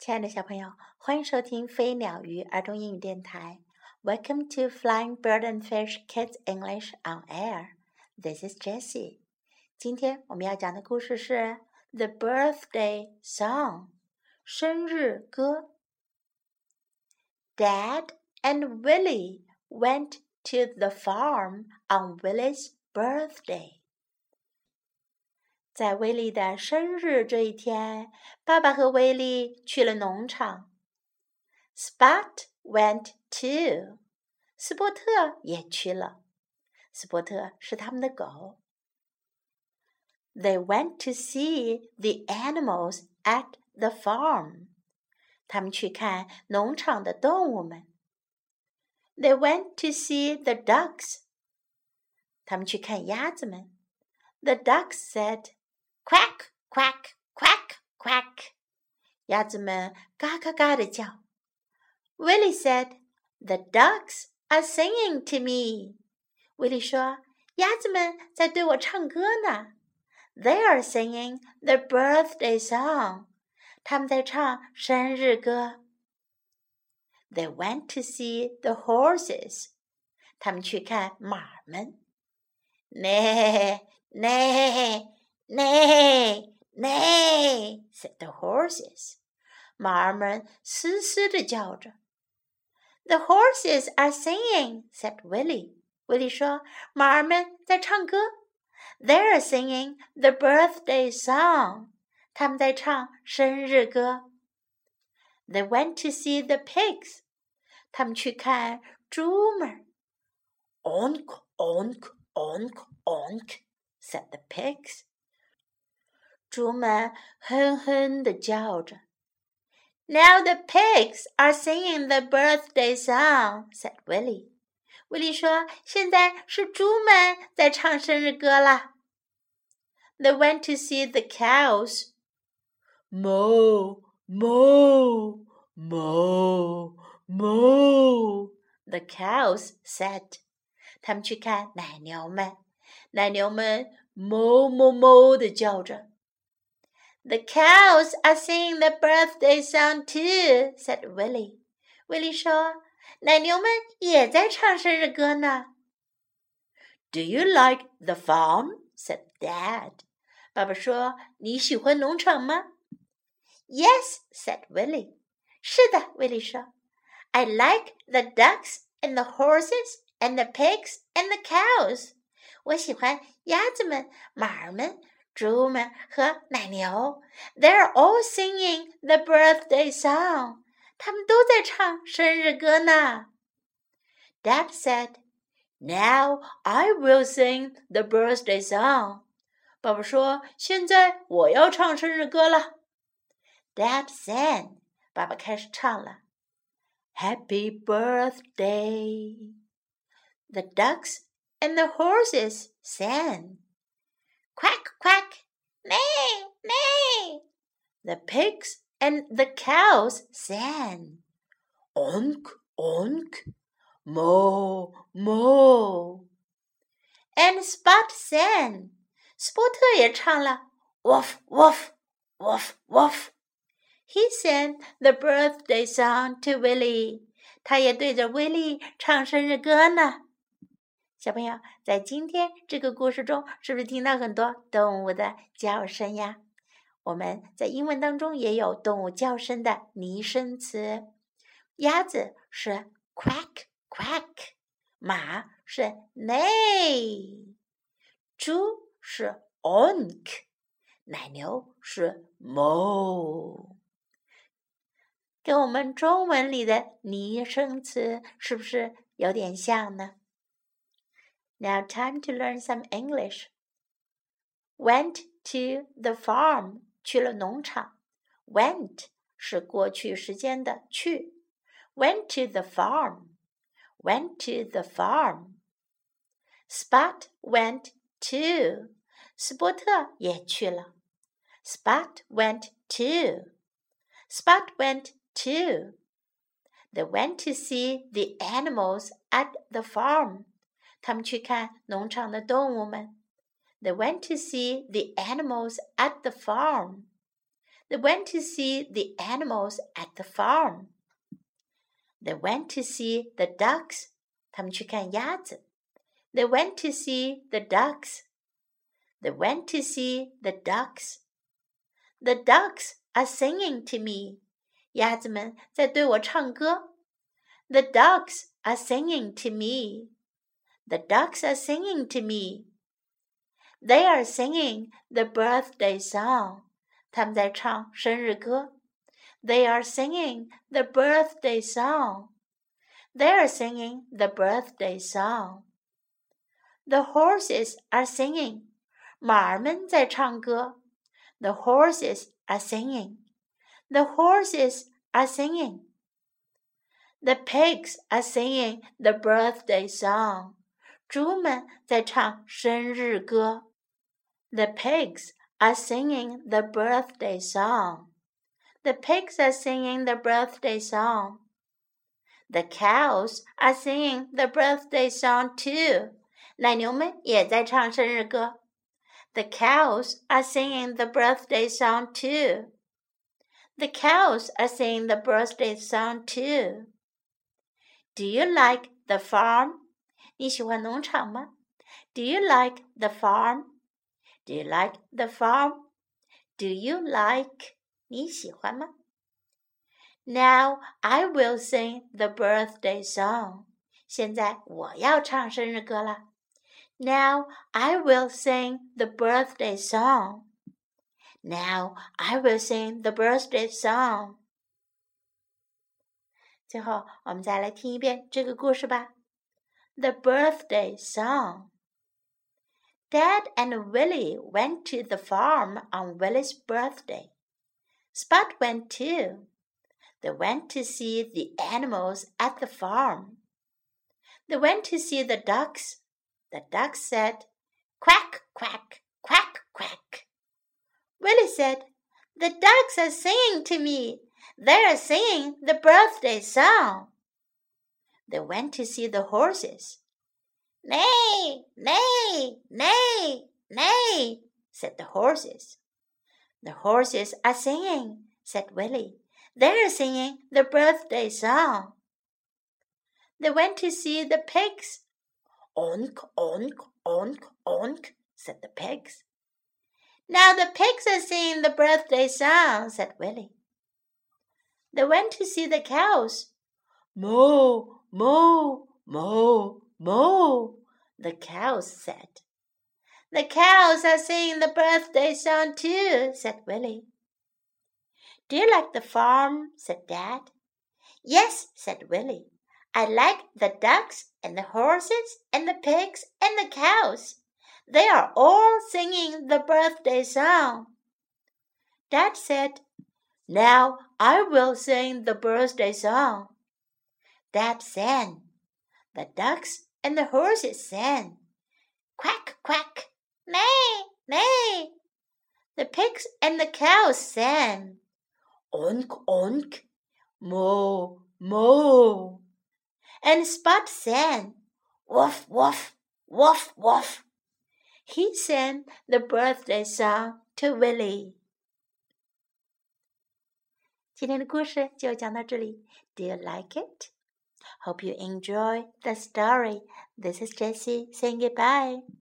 亲爱的小朋友，欢迎收听飞鸟鱼儿童英语电台。Welcome to Flying Bird and Fish Kids English on Air. This is Jessie. 今天我们要讲的故事是《The Birthday Song》生日歌。Dad and Willie went to the farm on Willie's birthday. 在威利的生日这一天，爸爸和威利去了农场。Spot went too，斯波特也去了。斯波特是他们的狗。They went to see the animals at the farm。他们去看农场的动物们。They went to see the ducks。他们去看鸭子们。The ducks said。 Quack, quack, quack, quack，鸭子们嘎嘎嘎的叫。Willie said, "The ducks are singing to me." 威利说：“鸭子们在对我唱歌呢。They are singing the birthday song. 他们在唱生日歌。They went to see the horses. 他们去看马们。Nay, nay. Nay, nay, said the horses. 马儿们嘶嘶地叫着。The horses are singing, said Willie. 威利说：“马儿们在唱歌。They're singing the birthday song. 他们在唱生日歌。They went to see the pigs. 他们去看猪们。Onk, onk, onk, onk, said the pigs. 猪们哼哼地叫着。Now the pigs are singing the birthday song," said Willie. 威利说：“现在是猪们在唱生日歌啦。” They went to see the cows. Moo, moo, moo, moo. The cows said. 他们去看奶牛们，奶牛们哞哞哞地叫着。 the cows are singing the birthday song too," said Willie. 威利说：“奶牛们也在唱生日歌呢。” Do you like the farm? said Dad. 爸爸说：“你喜欢农场吗？” Yes, said Willie. 是的，威利说。I like the ducks and the horses and the pigs and the cows. 我喜欢鸭子们、马儿们、 猪们和奶牛，They're all singing the birthday song。他们都在唱生日歌呢。Dad said, "Now I will sing the birthday song." 爸爸说：“现在我要唱生日歌了。” Dad sang，爸爸开始唱了。Happy birthday. The ducks and the horses sang. Quack, quack, neigh, neigh. The pigs and the cows sang. Onk, onk, moo, moo. And Spot sang. 斯波特也唱了 woof, woof, woof, woof. He sang the birthday song to Willie. 他也对着威利唱生日歌呢。 小朋友，在今天这个故事中，是不是听到很多动物的叫声呀？我们在英文当中也有动物叫声的拟声词，鸭子是 quack quack，马是 neigh，猪是 onk，奶牛是 moo，跟我们中文里的拟声词是不是有点像呢？？Now time to learn some English. Went to the farm 去了农场。Went 是过去时间的去。Went to the farm. Went to the farm. Spot went to. 斯波特也去了。Spot went to. Spot went to. They went to see the animals at the farm. 他们去看农场的动物们。They went to see the animals at the farm. They went to see the animals at the farm. They went to see the ducks. 他们去看鸭子。They went to see the ducks. They went to see the ducks. The ducks are singing to me. 鸭子们在对我唱歌。The ducks are singing to me. The ducks are singing to me. They are singing the birthday song. 他们在唱生日歌。They are singing the birthday song. They are singing the birthday song. The horses are singing. 马儿们在唱歌。The horses are singing. The horses are singing. The pigs are singing the birthday song. 猪们在唱生日歌。The pigs are singing the birthday song. The pigs are singing the birthday song. The cows are singing the birthday song too. 奶牛们也在唱生日歌。The cows are singing the birthday song too. The cows are singing the birthday song too. Do you like the farm? 你喜欢农场吗？Do you like the farm? Do you like the farm? Do you like? 你喜欢吗？Now I will sing the birthday song. 现在我要唱生日歌了。Now I will sing the birthday song. Now I will sing the birthday song. 最后，我们再来听一遍这个故事吧。 The birthday song. Dad and Willie went to the farm on Willie's birthday. Spot went too. They went to see the animals at the farm. They went to see the ducks. The ducks said, Quack, quack, quack, quack. Willie said, The ducks are singing to me. They are singing the birthday song. They went to see the horses. Neigh, neigh, neigh, neigh, said the horses. The horses are singing, said Willie. They're singing the birthday song. They went to see the pigs. Onk, onk, onk, onk, said the pigs. Now the pigs are singing the birthday song, said Willie. They went to see the cows. Moo, moo, moo, moo, the cows said. The cows are singing the birthday song too, said Willie. Do you like the farm? said Dad. Yes, said Willie. I like the ducks and the horses and the pigs and the cows. They are all singing the birthday song. Dad said, Now I will sing the birthday song. Dad sang. The ducks and the horses sang. Quack, quack, neigh, neigh. The pigs and the cows sang. Onk, onk, moo, moo. And Spot sang. Woof, woof, woof, woof. He sang the birthday song to Willie. 今天的故事就讲到这里。Do you like it? Hope you enjoy the story. This is Jessie saying goodbye.